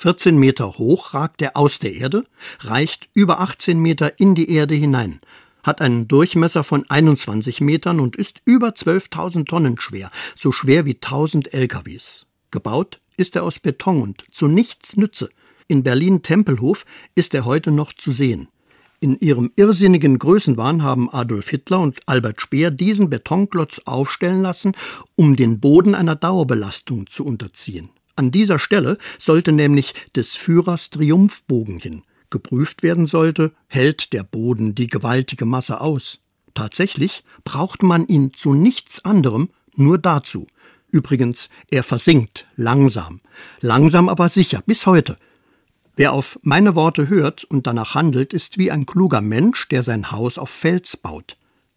14 Meter hoch ragt er aus der Erde, reicht über 18 Meter in die Erde hinein, hat einen Durchmesser von 21 Metern und ist über 12.000 Tonnen schwer, so schwer wie 1000 LKWs. Gebaut ist er aus Beton und zu nichts Nütze. In Berlin-Tempelhof ist er heute noch zu sehen. In ihrem irrsinnigen Größenwahn haben Adolf Hitler und Albert Speer diesen Betonklotz aufstellen lassen, um den Boden einer Dauerbelastung zu unterziehen. An dieser Stelle sollte nämlich des Führers Triumphbogen hin. Geprüft werden sollte, hält der Boden die gewaltige Masse aus. Tatsächlich braucht man ihn zu nichts anderem, nur dazu. Übrigens, er versinkt langsam. Langsam aber sicher, bis heute. Wer auf meine Worte hört und danach handelt, ist wie ein kluger Mensch, der sein Haus auf Fels baut.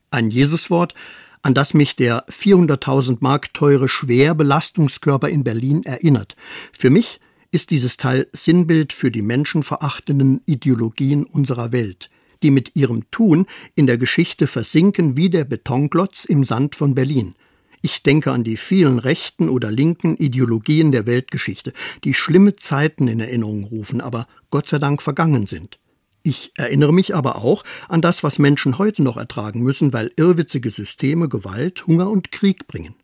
Ein Jesuswort, an das mich der 400.000 Mark teure Schwerbelastungskörper in Berlin erinnert. Für mich ist dieses Teil Sinnbild für die menschenverachtenden Ideologien unserer Welt, die mit ihrem Tun in der Geschichte versinken wie der Betonklotz im Sand von Berlin. Ich denke an die vielen rechten oder linken Ideologien der Weltgeschichte, die schlimme Zeiten in Erinnerung rufen, aber Gott sei Dank vergangen sind. Ich erinnere mich aber auch an das, was Menschen heute noch ertragen müssen, weil irrwitzige Systeme Gewalt, Hunger und Krieg bringen.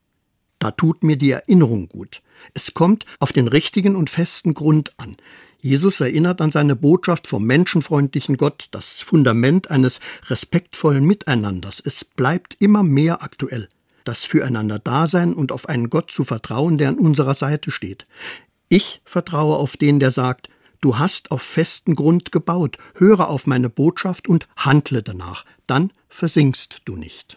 Da tut mir die Erinnerung gut. Es kommt auf den richtigen und festen Grund an. Jesus erinnert an seine Botschaft vom menschenfreundlichen Gott, das Fundament eines respektvollen Miteinanders. Es bleibt immer mehr aktuell das Füreinander-Dasein und auf einen Gott zu vertrauen, der an unserer Seite steht. Ich vertraue auf den, der sagt, du hast auf festen Grund gebaut, höre auf meine Botschaft und handle danach, dann versinkst du nicht.